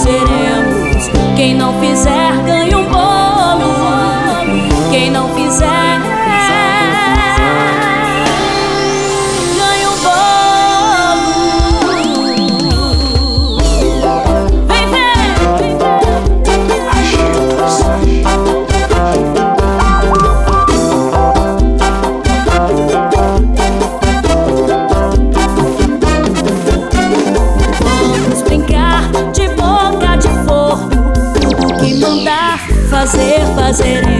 seremos. Quem não fizer ganha um bolo. Quem não fizer hacer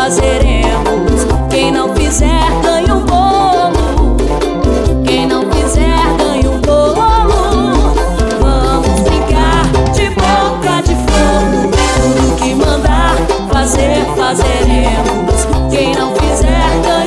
Tá fazeremos. Quem não fizer, ganha um bolo. Quem não fizer, ganha um bolo. Vamos brincar de boca de fogo. Tudo que mandar fazer, fazeremos. Quem não fizer, ganha